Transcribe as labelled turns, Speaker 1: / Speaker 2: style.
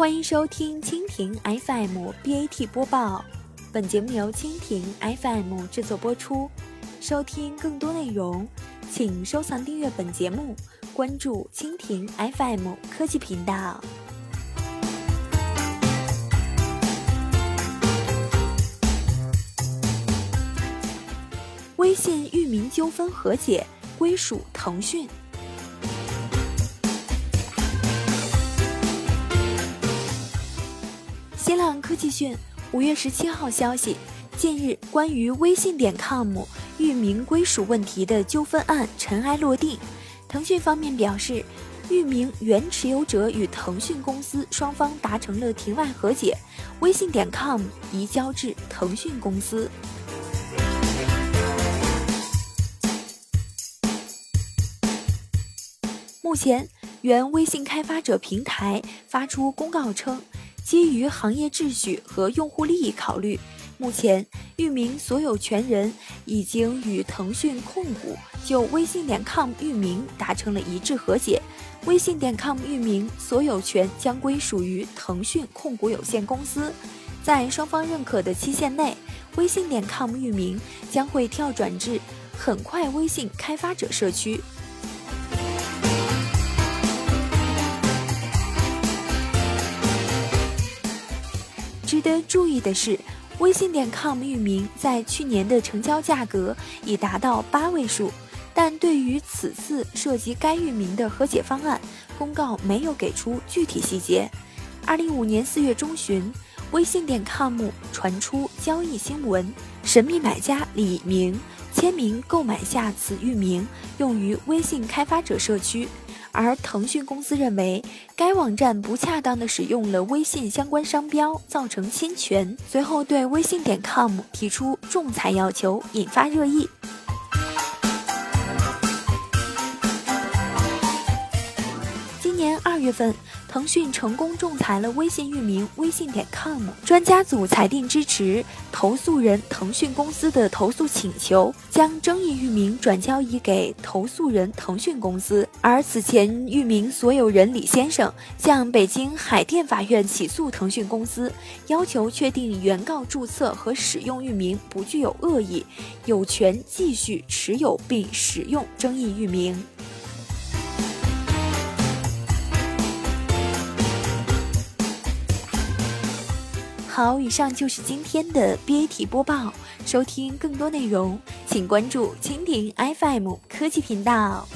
Speaker 1: 欢迎收听蜻蜓 FM BAT 播报，本节目由蜻蜓 FM 制作播出。收听更多内容，请收藏订阅本节目，关注蜻蜓 FM 科技频道。微信域名纠纷和解，归属腾讯。新浪科技讯，五月十七号消息，近日关于微信点 com 域名归属问题的纠纷案尘埃落定。腾讯方面表示，域名原持有者与腾讯公司双方达成了庭外和解，微信点 com 移交至腾讯公司。目前，原微信开发者平台发出公告称。基于行业秩序和用户利益考虑，目前域名所有权人已经与腾讯控股就微信点 com 域名达成了一致和解，微信点 com 域名所有权将归属于腾讯控股有限公司。在双方认可的期限内，微信点 com 域名将会跳转至很快微信开发者社区。值得注意的是，微信点 com 域名在去年的成交价格已达到八位数，但对于此次涉及该域名的和解方案，公告没有给出具体细节。二零一五年四月中旬，微信点 com 传出交易新闻，神秘买家李明签名购买下此域名，用于微信开发者社区。而腾讯公司认为该网站不恰当的使用了微信相关商标，造成侵权，随后对微信点 com 提出仲裁要求，引发热议。今年二月份。腾讯成功仲裁了微信域名微信点 com，专家组裁定支持投诉人腾讯公司的投诉请求，将争议域名转交移给投诉人腾讯公司。而此前域名所有人李先生向北京海淀法院起诉腾讯公司，要求确定原告注册和使用域名不具有恶意，有权继续持有并使用争议域名。好，以上就是今天的 BAT 播报。收听更多内容，请关注蜻蜓 FM 科技频道。